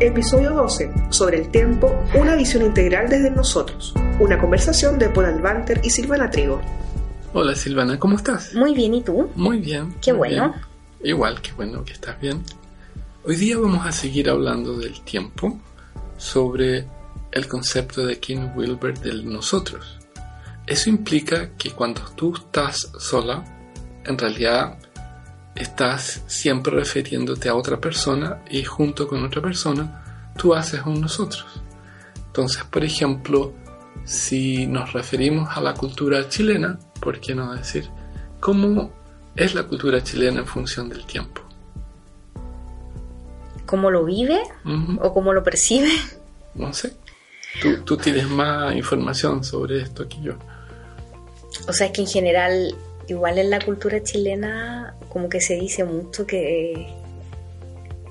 Episodio 12. Sobre el tiempo, una visión integral desde nosotros. Una conversación de Paul Albanter y Silvana Trigo. Hola Silvana, ¿cómo estás? Muy bien, ¿y tú? Muy bien. Qué muy bueno. bien. Igual, qué bueno que estás bien. Hoy día vamos a seguir hablando del tiempo sobre el concepto de King Wilber del nosotros. Eso implica que cuando tú estás sola, en realidad estás siempre refiriéndote a otra persona y junto con otra persona tú haces un nosotros. Entonces, por ejemplo, si nos referimos a la cultura chilena, ¿por qué no decir cómo es la cultura chilena en función del tiempo? ¿Cómo lo vive o cómo lo percibe? No sé. Tú, tú tienes más información sobre esto que yo. O sea, es que en general, igual en la cultura chilena, como que se dice mucho que,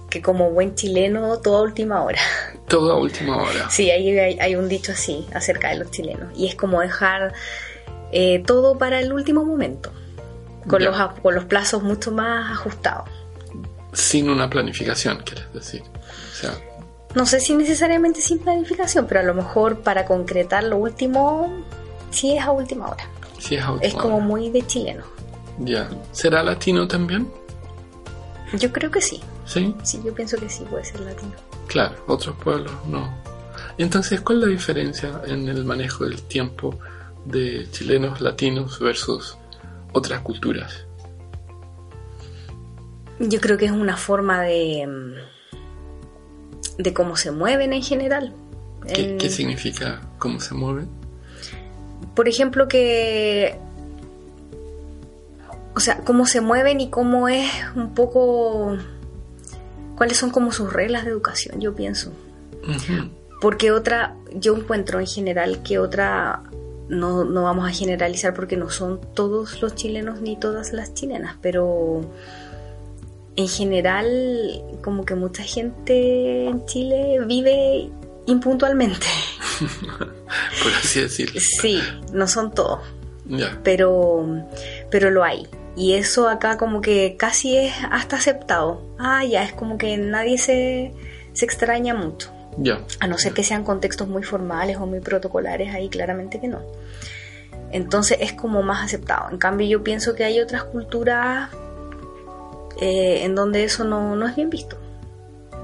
que como buen chileno, toda última hora. Todo a última hora. Sí, hay, hay, hay un dicho así acerca de los chilenos. Y es como dejar eh, todo para el último momento, con, Ya. los, con los plazos mucho más ajustados. Sin una planificación, quieres decir. O sea, No sé si necesariamente sin planificación, pero a lo mejor para concretar lo último, sí es a última hora. si es a última Es como muy de chileno. Ya. ¿Será latino también? Yo creo que sí. Sí. Sí, yo pienso que sí puede ser latino. Claro, otros pueblos no. Entonces, ¿cuál es la diferencia en el manejo del tiempo de chilenos latinos versus otras culturas? Yo creo que es una forma de de cómo se mueven en general. ¿Qué, En- qué significa cómo se mueven? Por ejemplo, que o sea, cómo se mueven y cómo es un poco cuáles son como sus reglas de educación, yo pienso. Porque otra, yo encuentro en general que otra, no, no vamos a generalizar porque no son todos los chilenos ni todas las chilenas, pero en general como que mucha gente en Chile vive impuntualmente. Por así decirlo. Sí, no son todos, pero, pero lo hay. Y eso acá como que casi es hasta aceptado. Ah, ya, es como que nadie se, se extraña mucho. Ya. A no ser que sean contextos muy formales o muy protocolares, ahí claramente que no. Entonces es como más aceptado. En cambio yo pienso que hay otras culturas eh, en donde eso no, no es bien visto.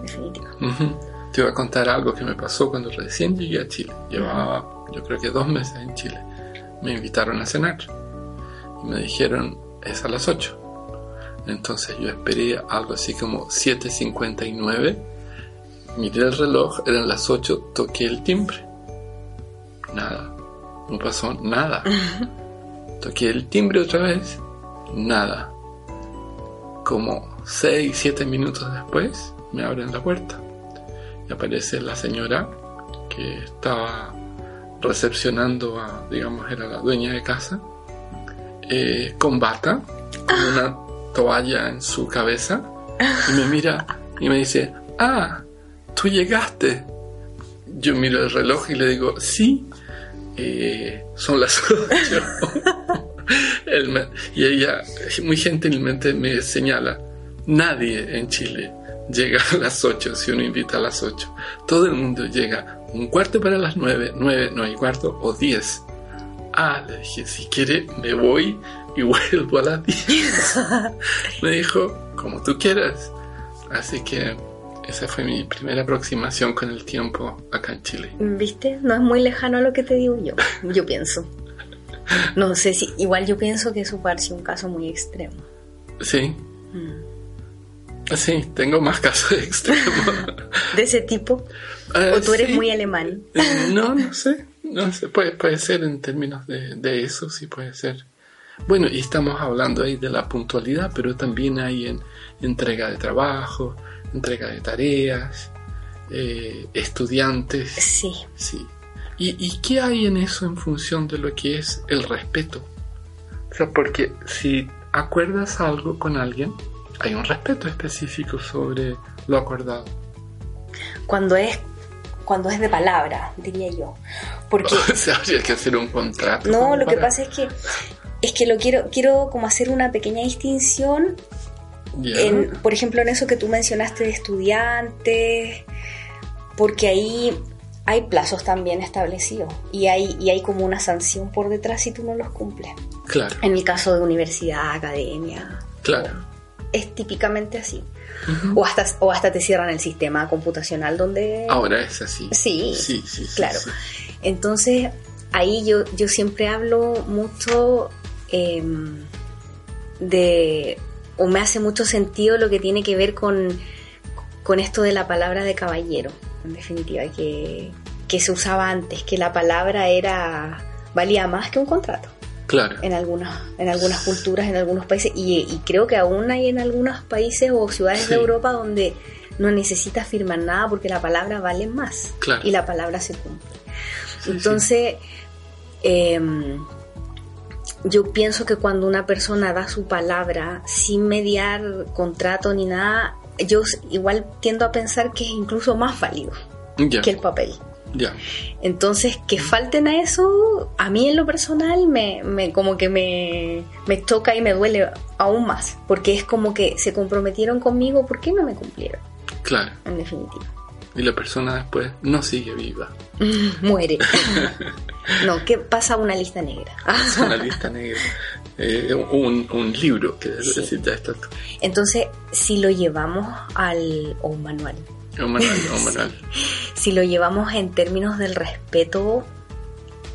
Definitiva. Ujú. Te voy a contar algo que me pasó cuando recién llegué a Chile. Llevaba, yo creo que dos meses en Chile. Me invitaron a cenar y me dijeron es a las 8. Entonces yo esperé algo así como 7.59. Miré el reloj, eran las 8, toqué el timbre. Nada, no pasó nada. Toqué el timbre otra vez, nada. Como 6, 7 minutos después, me abren la puerta y aparece la señora que estaba recepcionando a, digamos, era la dueña de casa, eh, con bata, con una toalla en su cabeza, y me mira y me dice, ah, tú llegaste. Yo miro el reloj y le digo, sí, eh, son las ocho. Él me- y ella muy gentilmente me señala, nadie en Chile llega a las 8 si uno invita a las 8. Todo el mundo llega un cuarto para las 9, 9, no hay cuarto o 10. Ah, le dije, si quiere me voy y vuelvo a las 10. me dijo, como tú quieras. Así que esa fue mi primera aproximación con el tiempo acá en Chile. ¿Viste? No es muy lejano a lo que te digo yo. Yo pienso. No sé si, igual yo pienso que eso parece un caso muy extremo. Sí, Mm. sí, tengo más casos extremos. De ese tipo. O tú eres sí. muy alemán. Eh, No, no sé. No sé, puede, puede ser en términos de, de eso, sí puede ser. Bueno, y estamos hablando ahí de la puntualidad, pero también hay en entrega de trabajo, entrega de tareas, eh, estudiantes. Sí. Sí. ¿Y, ¿Y qué hay en eso en función de lo que es el respeto? O sea, porque si acuerdas algo con alguien, hay un respeto específico sobre lo acordado. Cuando es, cuando es de palabra, diría yo. Porque O sea, habría que hacer un contrato. No, lo que pasa es que es que lo quiero quiero como hacer una pequeña distinción en, por ejemplo, en eso que tú mencionaste de estudiantes porque ahí hay plazos también establecidos y hay, y hay como una sanción por detrás si tú no los cumples. Claro. En el caso de universidad, academia. Claro. Es típicamente así. O, hasta, o hasta te cierran el sistema computacional donde... Ahora es así. Sí, sí, sí, sí claro. sí. Entonces, ahí yo, yo siempre hablo mucho em, de, o me hace mucho sentido lo que tiene que ver con, con esto de la palabra de caballero, en definitiva, que, que se usaba antes, que la palabra era valía más que un contrato Claro. en algunas, en algunas culturas, en algunos países, y, y creo que aún hay en algunos países o ciudades Sí. de Europa donde no necesitas firmar nada porque la palabra vale más Claro. y la palabra se cumple. Sí, Entonces, em, yo pienso que cuando una persona da su palabra sin mediar contrato ni nada, yo igual tiendo a pensar que es incluso más válido que el papel. Entonces, que falten a eso, a mí en lo personal me, me como que me, me toca y me duele aún más, porque es como que se comprometieron conmigo, ¿por qué no me cumplieron? Claro. En definitiva. Y la persona después no sigue viva. Muere. no, que pasa una lista negra. Es una lista negra. Eh, un, un libro que Sí. necesita esto. Entonces, si lo llevamos al... o un manual. Si lo llevamos en términos del respeto,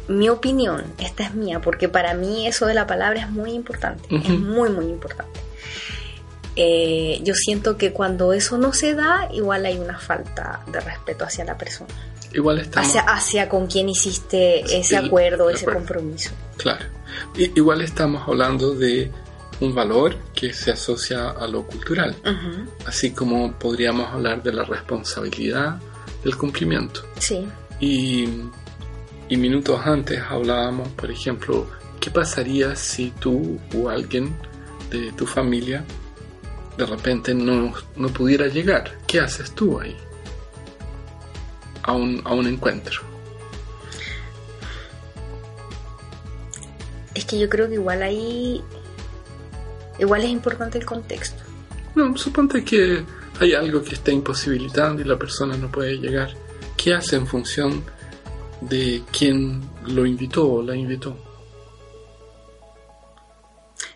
mi opinión, esta es mía, porque para mí eso de la palabra es muy importante, es muy, muy importante. Eh, yo siento que cuando eso no se da, igual hay una falta de respeto hacia la persona, Igual estamos. hacia, hacia con quien hiciste ese El- acuerdo, el ese acuerdo. compromiso. Claro. I- igual estamos hablando de un valor que se asocia a lo cultural. Así como podríamos hablar de la responsabilidad del cumplimiento. Sí, Y, y minutos antes hablábamos, por ejemplo, ¿qué pasaría si tú o alguien de tu familia de repente no, no pudiera llegar? ¿Qué haces tú ahí? A un, a un encuentro. es que yo creo que igual ahí, igual es importante el contexto. No, suponte que hay algo que está imposibilitando y la persona no puede llegar. ¿Qué hace en función de quién lo invitó o la invitó?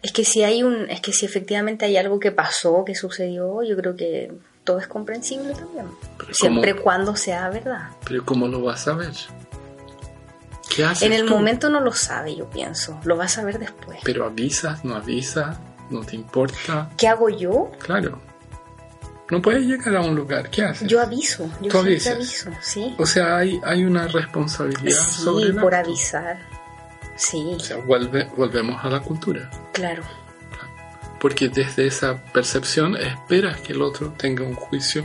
Es que si hay un, es que si efectivamente hay algo que pasó, que sucedió, yo creo que todo es comprensible también. Pero Siempre ¿cómo, cuando sea verdad. pero ¿cómo lo vas a ver? ¿Qué haces En el tú? momento no lo sabe, yo pienso. Lo vas a ver después. Pero avisas, no avisas, no te importa. ¿Qué hago yo? Claro. No puedes llegar a un lugar. ¿Qué haces? Yo aviso. Yo Tú avisas. aviso, sí. O sea, hay, hay una responsabilidad sobre Sí, el por acto. avisar. Sí, O sea, vuelve, volvemos a la cultura. claro. Porque desde esa percepción esperas que el otro tenga un juicio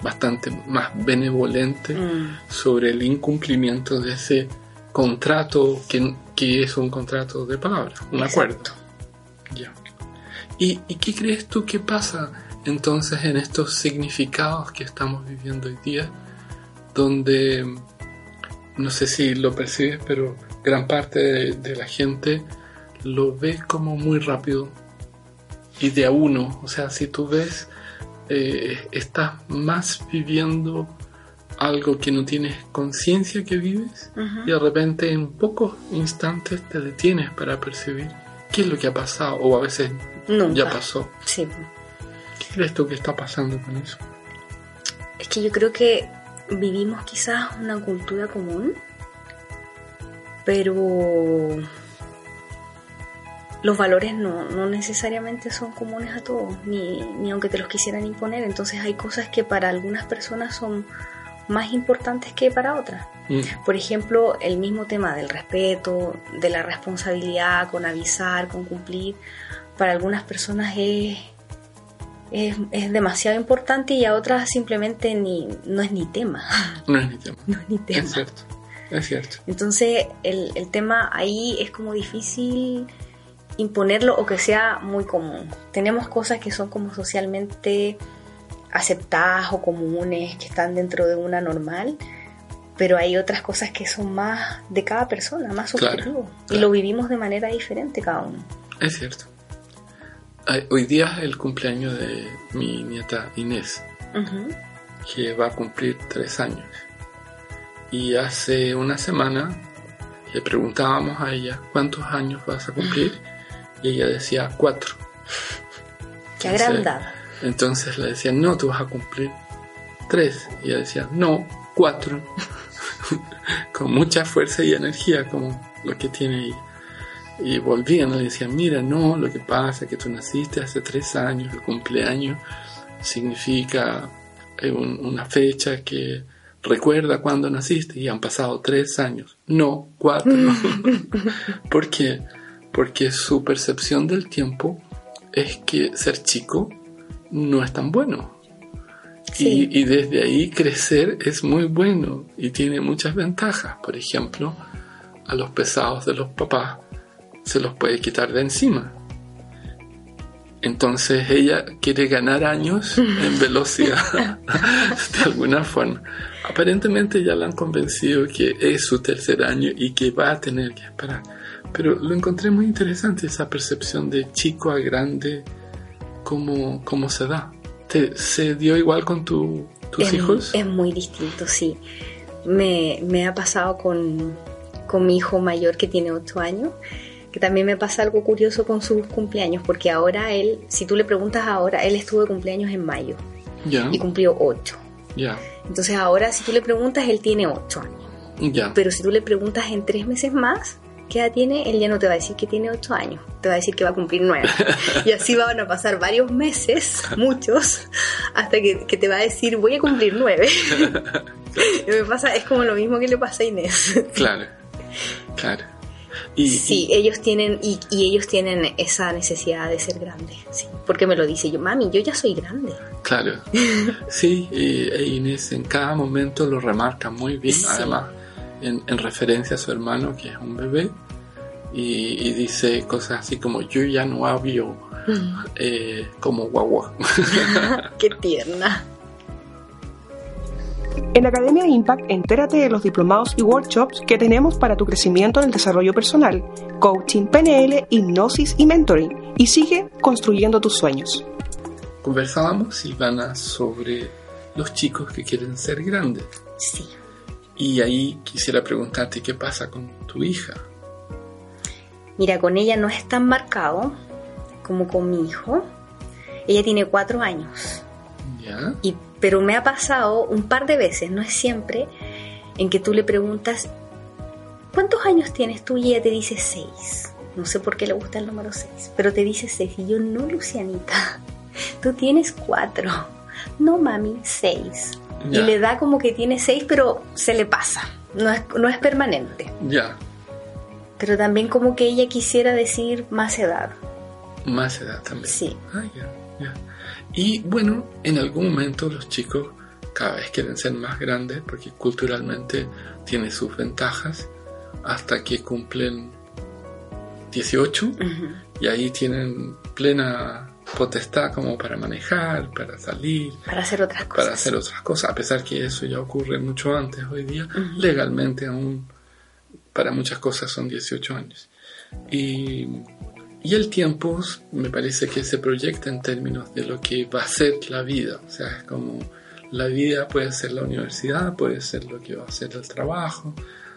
bastante más benevolente Mm, sobre el incumplimiento de ese contrato que, que es un contrato de palabra, un acuerdo. Ya. ¿Y, ¿Y qué crees tú que pasa entonces en estos significados que estamos viviendo hoy día? Donde, no sé si lo percibes, pero gran parte de, de la gente lo ve como muy rápido y de a uno. O sea, si tú ves, eh, estás más viviendo algo que no tienes conciencia que vives y de repente en pocos instantes te detienes para percibir qué es lo que ha pasado o a veces Nunca. ya pasó. Sí. ¿Qué crees tú que está pasando con eso? Es que yo creo que vivimos quizás una cultura común, pero los valores no, no necesariamente son comunes a todos, ni, ni aunque te los quisieran imponer. Entonces hay cosas que para algunas personas son más importantes que para otras. Mm, Por ejemplo, el mismo tema del respeto, de la responsabilidad, con avisar, con cumplir, para algunas personas es, es, es demasiado importante y a otras simplemente ni, no es ni tema. No es mi tema. No es ni tema. Es cierto. Es cierto. Entonces el, el tema ahí es como difícil imponerlo o que sea muy común. Tenemos cosas que son como socialmente aceptadas o comunes, que están dentro de una normal, pero hay otras cosas que son más de cada persona, más Claro, subjetivo. Y claro. lo vivimos de manera diferente cada uno. Es cierto. Hoy día es el cumpleaños de mi nieta Inés. Que va a cumplir tres años. Y hace una semana le preguntábamos a ella cuántos años vas a cumplir y ella decía cuatro. Qué agrandada. Entonces le decía, no, tú vas a cumplir tres. Y ella decía, no, cuatro. Con mucha fuerza y energía como lo que tiene ella. Y volvían y le decían, mira, no, lo que pasa es que tú naciste hace tres años, el cumpleaños significa eh, una fecha que recuerda cuando naciste y han pasado tres años, no cuatro. ¿Por qué? Porque su percepción del tiempo es que ser chico no es tan bueno. Y, y, desde ahí crecer es muy bueno y tiene muchas ventajas. Por ejemplo, a los pesados de los papás se los puede quitar de encima. Entonces ella quiere ganar años en velocidad de alguna forma. Aparentemente ya la han convencido que es su tercer año y que va a tener que esperar. Pero lo encontré muy interesante esa percepción de chico a grande, cómo, cómo se da. ¿Te, ¿Se dio igual con tu, tus hijos? Es muy distinto, sí. Me, me ha pasado con, con mi hijo mayor que tiene 8 años que también me pasa algo curioso con sus cumpleaños, porque ahora él, si tú le preguntas ahora, él estuvo de cumpleaños en mayo y cumplió 8. Ya. Entonces ahora si tú le preguntas, él tiene 8 años. Ya. Pero si tú le preguntas en 3 meses más, ¿qué edad tiene? Él ya no te va a decir que tiene 8 años, te va a decir que va a cumplir 9. y así van a pasar varios meses, muchos, hasta que, que te va a decir, voy a cumplir 9. y me pasa, es como lo mismo que le pasa a Inés. claro, claro sí, ellos tienen, y, ellos tienen esa necesidad de ser grandes, sí, porque me lo dice yo, mami, yo ya soy grande. Claro, sí, y, e Inés en cada momento lo remarca muy bien, además, en, referencia a su hermano, que es un bebé, y, dice cosas así como, yo ya no hablo eh, como guagua. Qué tierna. En la Academia Impact, entérate de los diplomados y workshops que tenemos para tu crecimiento en el desarrollo personal, coaching, PNL, hipnosis y mentoring, y sigue construyendo tus sueños. Conversábamos, Ivana, sobre los chicos que quieren ser grandes. Sí. Y ahí quisiera preguntarte qué pasa con tu hija. Mira, con ella no es tan marcado como con mi hijo. Ella tiene cuatro años. ¿Ya? Y pero me ha pasado un par de veces, no es siempre, en que tú le preguntas, ¿cuántos años tienes tú? Y ella te dice seis. No sé por qué le gusta el número seis, pero te dice seis. Y yo, no, Lucianita, tú tienes cuatro. No, mami, seis. Y le da como que tiene seis, pero se le pasa. No es, no es permanente. Ya. Pero también como que ella quisiera decir más edad. Más edad también. Sí. Ah, ya, ya. Y bueno, en algún momento los chicos cada vez quieren ser más grandes porque culturalmente tiene sus ventajas hasta que cumplen 18 y ahí tienen plena potestad como para manejar, para salir, para hacer otras cosas. Para hacer otras cosas, a pesar que eso ya ocurre mucho antes hoy día, legalmente aún para muchas cosas son 18 años. Y y el tiempo me parece que se proyecta en términos de lo que va a ser la vida. O sea, es como la vida puede ser la universidad, puede ser lo que va a ser el trabajo,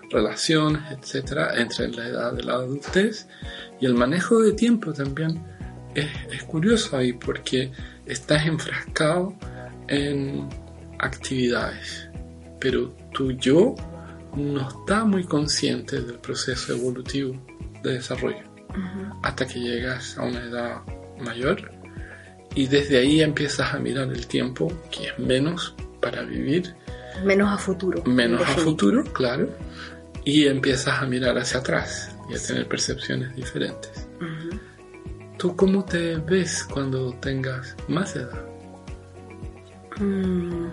relaciones, etcétera, entre la edad de la adultez. Y el manejo de tiempo también es, es curioso ahí porque estás enfrascado en actividades, pero tu yo no está muy consciente del proceso evolutivo de desarrollo hasta que llegas a una edad mayor y desde ahí empiezas a mirar el tiempo que es menos para vivir. Menos a futuro. Menos a futuro, claro. Y empiezas a mirar hacia atrás y a tener percepciones diferentes. ¿Tú cómo te ves cuando tengas más edad? Mm.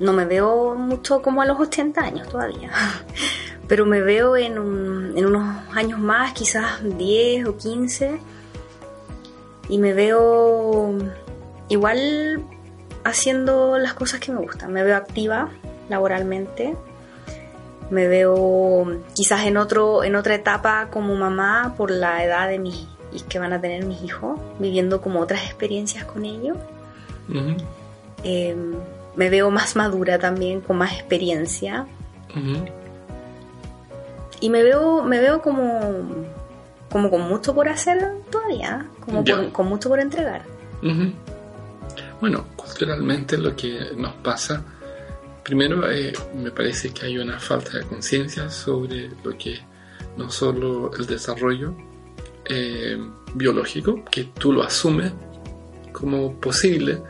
No me veo mucho como a los 80 años todavía. pero me veo en, en unos años más, quizás 10 o 15, y me veo igual haciendo las cosas que me gustan. Me veo activa laboralmente, me veo quizás en, otro, en otra etapa como mamá por la edad de mis que van a tener mis hijos, viviendo como otras experiencias con ellos. Eh, me veo más madura también, con más experiencia. Y me veo, me veo como, como con mucho por hacer todavía, como por- con mucho por entregar. Bueno, culturalmente lo que nos pasa, primero eh, me parece que hay una falta de conciencia sobre lo que no solo el desarrollo eh, biológico, que tú lo asumes como posible,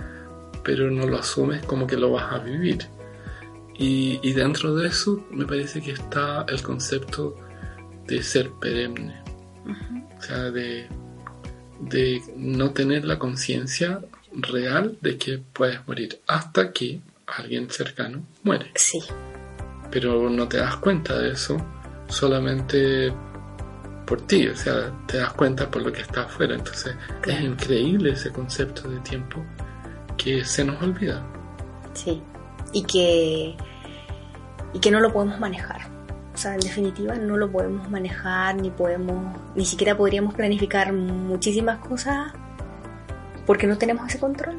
pero no lo asumes como que lo vas a vivir. Y, y dentro de eso me parece que está el concepto de ser perenne, o sea, de, de no tener la conciencia real de que puedes morir hasta que alguien cercano muere. Sí, Pero no te das cuenta de eso solamente por ti, o sea, te das cuenta por lo que está afuera. Entonces Claro. es increíble ese concepto de tiempo que se nos olvida. sí. Y que, y que no lo podemos manejar. O sea, en definitiva, no lo podemos manejar, ni podemos, ni siquiera podríamos planificar muchísimas cosas porque no tenemos ese control.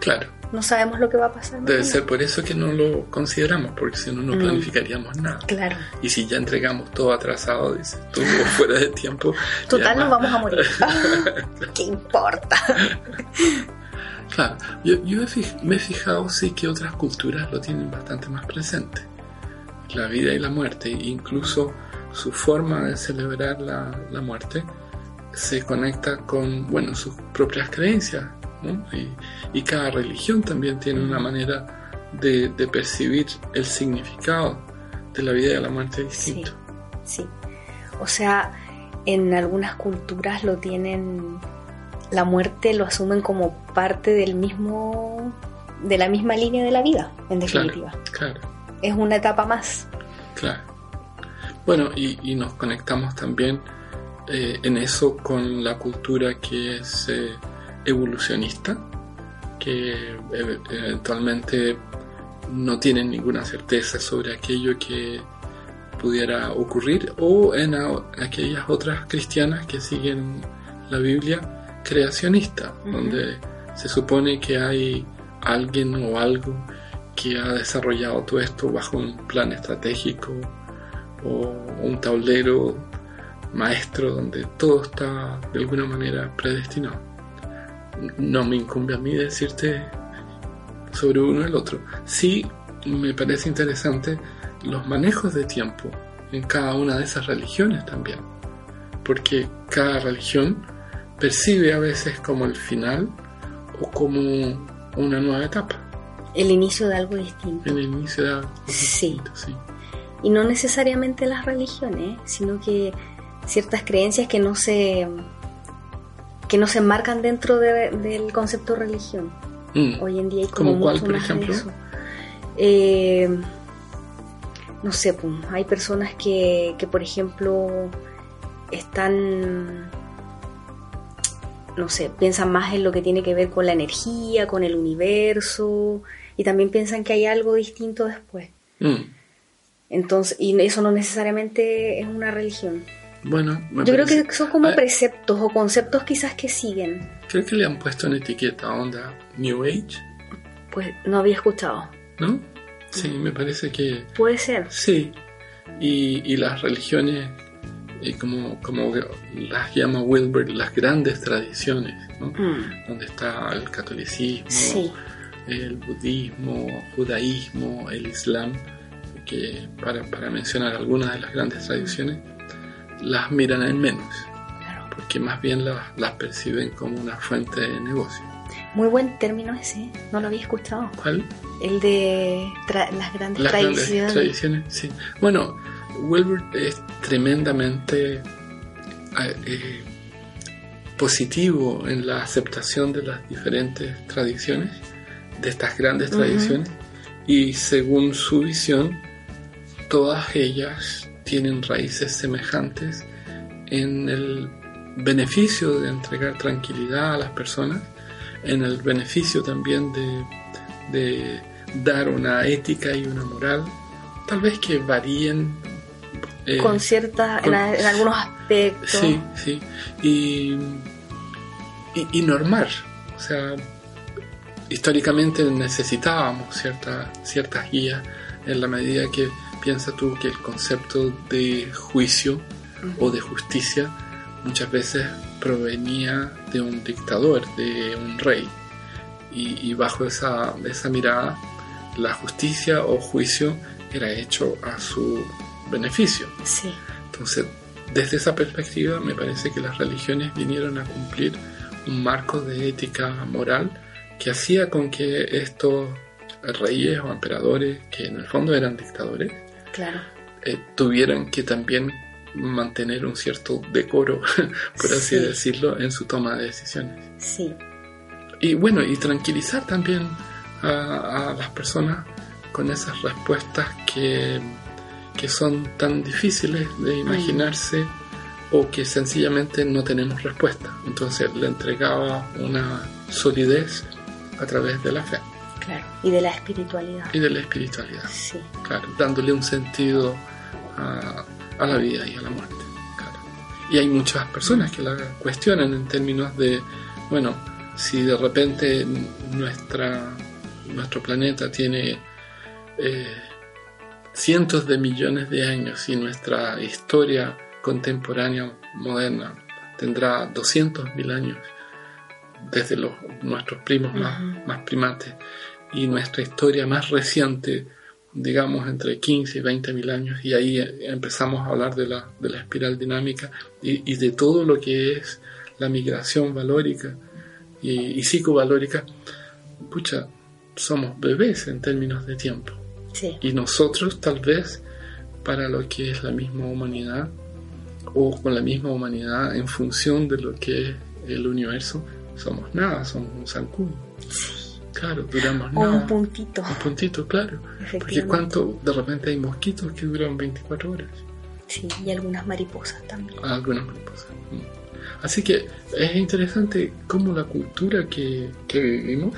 Claro, No sabemos lo que va a pasar. debe mañana. ser por eso que no lo consideramos, porque si no, no Mm. planificaríamos nada. Claro. Y si ya entregamos todo atrasado, dices tú, o fuera de tiempo. Total, nos va. vamos a morir. ¿Qué importa? Claro, yo, yo he me he fijado sí que otras culturas lo tienen bastante más presente. La vida y la muerte, incluso su forma de celebrar la, la muerte se conecta con, bueno, sus propias creencias, ¿no? Y, y cada religión también tiene una manera de, de percibir el significado de la vida y de la muerte Sí, distinto. sí. O sea, en algunas culturas lo tienen, la muerte lo asumen como parte del mismo, de la misma línea de la vida, en definitiva. Claro. Es una etapa más. Claro. Bueno, y, y nos conectamos también eh, en eso con la cultura que es eh, evolucionista, que eh, eventualmente no tienen ninguna certeza sobre aquello que pudiera ocurrir, o en aquellas otras cristianas que siguen la Biblia creacionista, donde se supone que hay alguien o algo que ha desarrollado todo esto bajo un plan estratégico o un tablero maestro donde todo está de alguna manera predestinado. No me incumbe a mí decirte sobre uno el otro. Sí me parece interesante los manejos de tiempo en cada una de esas religiones también, porque cada religión percibe a veces como el final o como una nueva etapa El inicio de algo distinto. el inicio de algo distinto, sí. Y no necesariamente las religiones, sino que ciertas creencias que no se que no se enmarcan dentro de- del concepto religión. Mm. Hoy en día hay como ¿Como cuál, mucho por más de ejemplo? eso. Eh, no sé, pues, hay personas que, que, por ejemplo, están, no sé, piensan más en lo que tiene que ver con la energía, con el universo, y también piensan que hay algo distinto después. Mm. Entonces, y eso no necesariamente es una religión. Bueno, me Yo creo parece- que son como Ah, preceptos o conceptos quizás que siguen. Creo que le han puesto en etiqueta onda New Age, Pues no había escuchado. ¿no? Sí, me parece que Puede ser. sí. Y, y las religiones, eh, como, como las llama Wilbert, las grandes tradiciones, ¿no? Mm, Donde está el catolicismo, Sí, el budismo, judaísmo, el islam, que para, para mencionar algunas de las grandes tradiciones, las miran en menos, porque más bien las, las perciben como una fuente de negocio. Muy buen término ese, no lo había escuchado. ¿Cuál? El de tra- las grandes Las grandes tradiciones. tradiciones, sí. Bueno, Wilbert es tremendamente eh, eh, positivo en la aceptación de las diferentes tradiciones, de estas grandes tradiciones, y según su visión, todas ellas tienen raíces semejantes en el beneficio de entregar tranquilidad a las personas, en el beneficio también de, de dar una ética y una moral, tal vez que varíen. eh, con cierta, con- en, en algunos aspectos. Sí, sí. Y, y, y normar. O sea, históricamente necesitábamos cierta, ciertas guías en la medida que piensa tú que el concepto de juicio o de justicia muchas veces provenía de un dictador, de un rey. Y, bajo esa, esa mirada, la justicia o juicio era hecho a su beneficio. Sí. Entonces, desde esa perspectiva, me parece que las religiones vinieron a cumplir un marco de ética moral que hacía con que estos reyes o emperadores, que en el fondo eran dictadores, claro. Eh, tuvieran que también mantener un cierto decoro, por así decirlo, en su toma de decisiones. Sí. Y bueno, y tranquilizar también a, las personas con esas respuestas que, que, son tan difíciles de imaginarse o que sencillamente no tenemos respuesta. Entonces le entregaba una solidez a través de la fe. Claro, y de la espiritualidad. Y de la espiritualidad. Sí. Claro, dándole un sentido a, a la vida y a la muerte. Y hay muchas personas que la cuestionan en términos de, bueno, si de repente nuestra, nuestro planeta tiene eh, cientos de millones de años y nuestra historia contemporánea moderna tendrá 200.000 años desde los, nuestros primos más, más primates y nuestra historia más reciente digamos, entre 15 y 20 mil años, y ahí empezamos a hablar de la, de la espiral dinámica y, de todo lo que es la migración valórica y, psicovalórica. Pucha, somos bebés en términos de tiempo. Y nosotros, tal vez, para lo que es la misma humanidad, o con la misma humanidad en función de lo que es el universo, somos nada, somos un zancudo. Claro, duramos nada. un puntito. Un puntito, claro. Porque cuánto, de repente hay mosquitos que duran 24 horas. Sí, y algunas mariposas también. Ah, algunas mariposas. Mm. Así que es interesante cómo la cultura que, que vivimos,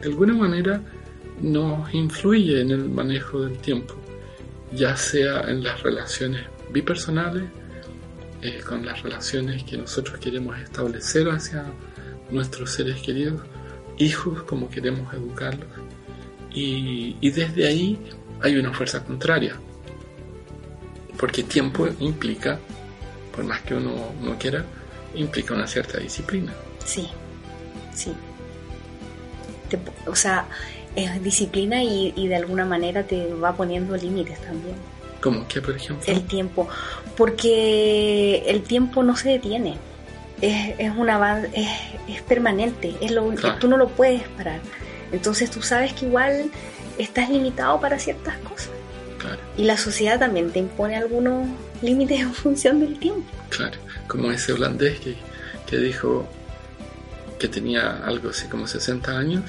de alguna manera, nos influye en el manejo del tiempo, ya sea en las relaciones bipersonales, eh, con las relaciones que nosotros queremos establecer hacia nuestros seres queridos, hijos, como queremos educarlos. Y, desde ahí hay una fuerza contraria. Porque tiempo implica, por más que uno no quiera, implica una cierta disciplina. Sí, sí. o sea, es disciplina y, y, de alguna manera te va poniendo límites también. ¿Cómo que, por ejemplo? El tiempo. Porque el tiempo no se detiene es, es una es, es permanente, es lo, tú no lo puedes parar. Entonces tú sabes que igual estás limitado para ciertas cosas. Y la sociedad también te impone algunos límites en función del tiempo. Claro, como ese holandés que, que dijo que tenía algo así como 60 años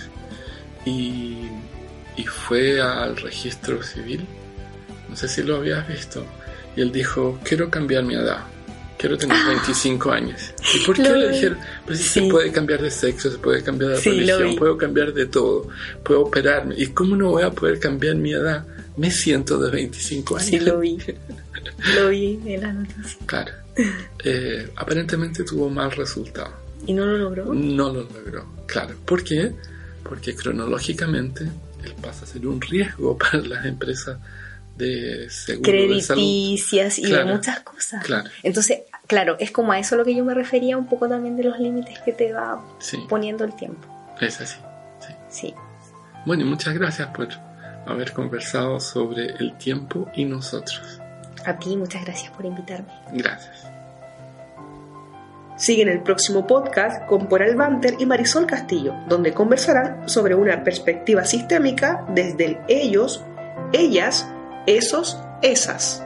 y, y fue al registro civil, no sé si lo habías visto, y él dijo, quiero cambiar mi edad quiero tener 25 años. ¿Y por qué le dijeron? Pues si se puede cambiar de sexo, se puede cambiar de religión, puedo cambiar de todo, puedo operarme. ¿Y cómo no voy a poder cambiar mi edad? Me siento de 25 años. Sí, lo vi. lo vi en la noticia. Claro. Eh, aparentemente tuvo mal resultado. ¿Y no lo logró? No lo logró, claro. ¿Por qué? Porque cronológicamente él pasa a ser un riesgo para las empresas de seguro crediticias y de muchas cosas. Claro. Entonces, claro, es como a eso lo que yo me refería un poco también de los límites que te va poniendo el tiempo. Es así. Sí. sí. Bueno, y muchas gracias por haber conversado sobre el tiempo y nosotros. A ti, muchas gracias por invitarme. Gracias. Sigue en el próximo podcast con Poral Banter y Marisol Castillo, donde conversarán sobre una perspectiva sistémica desde el ellos, ellas, esos, esas.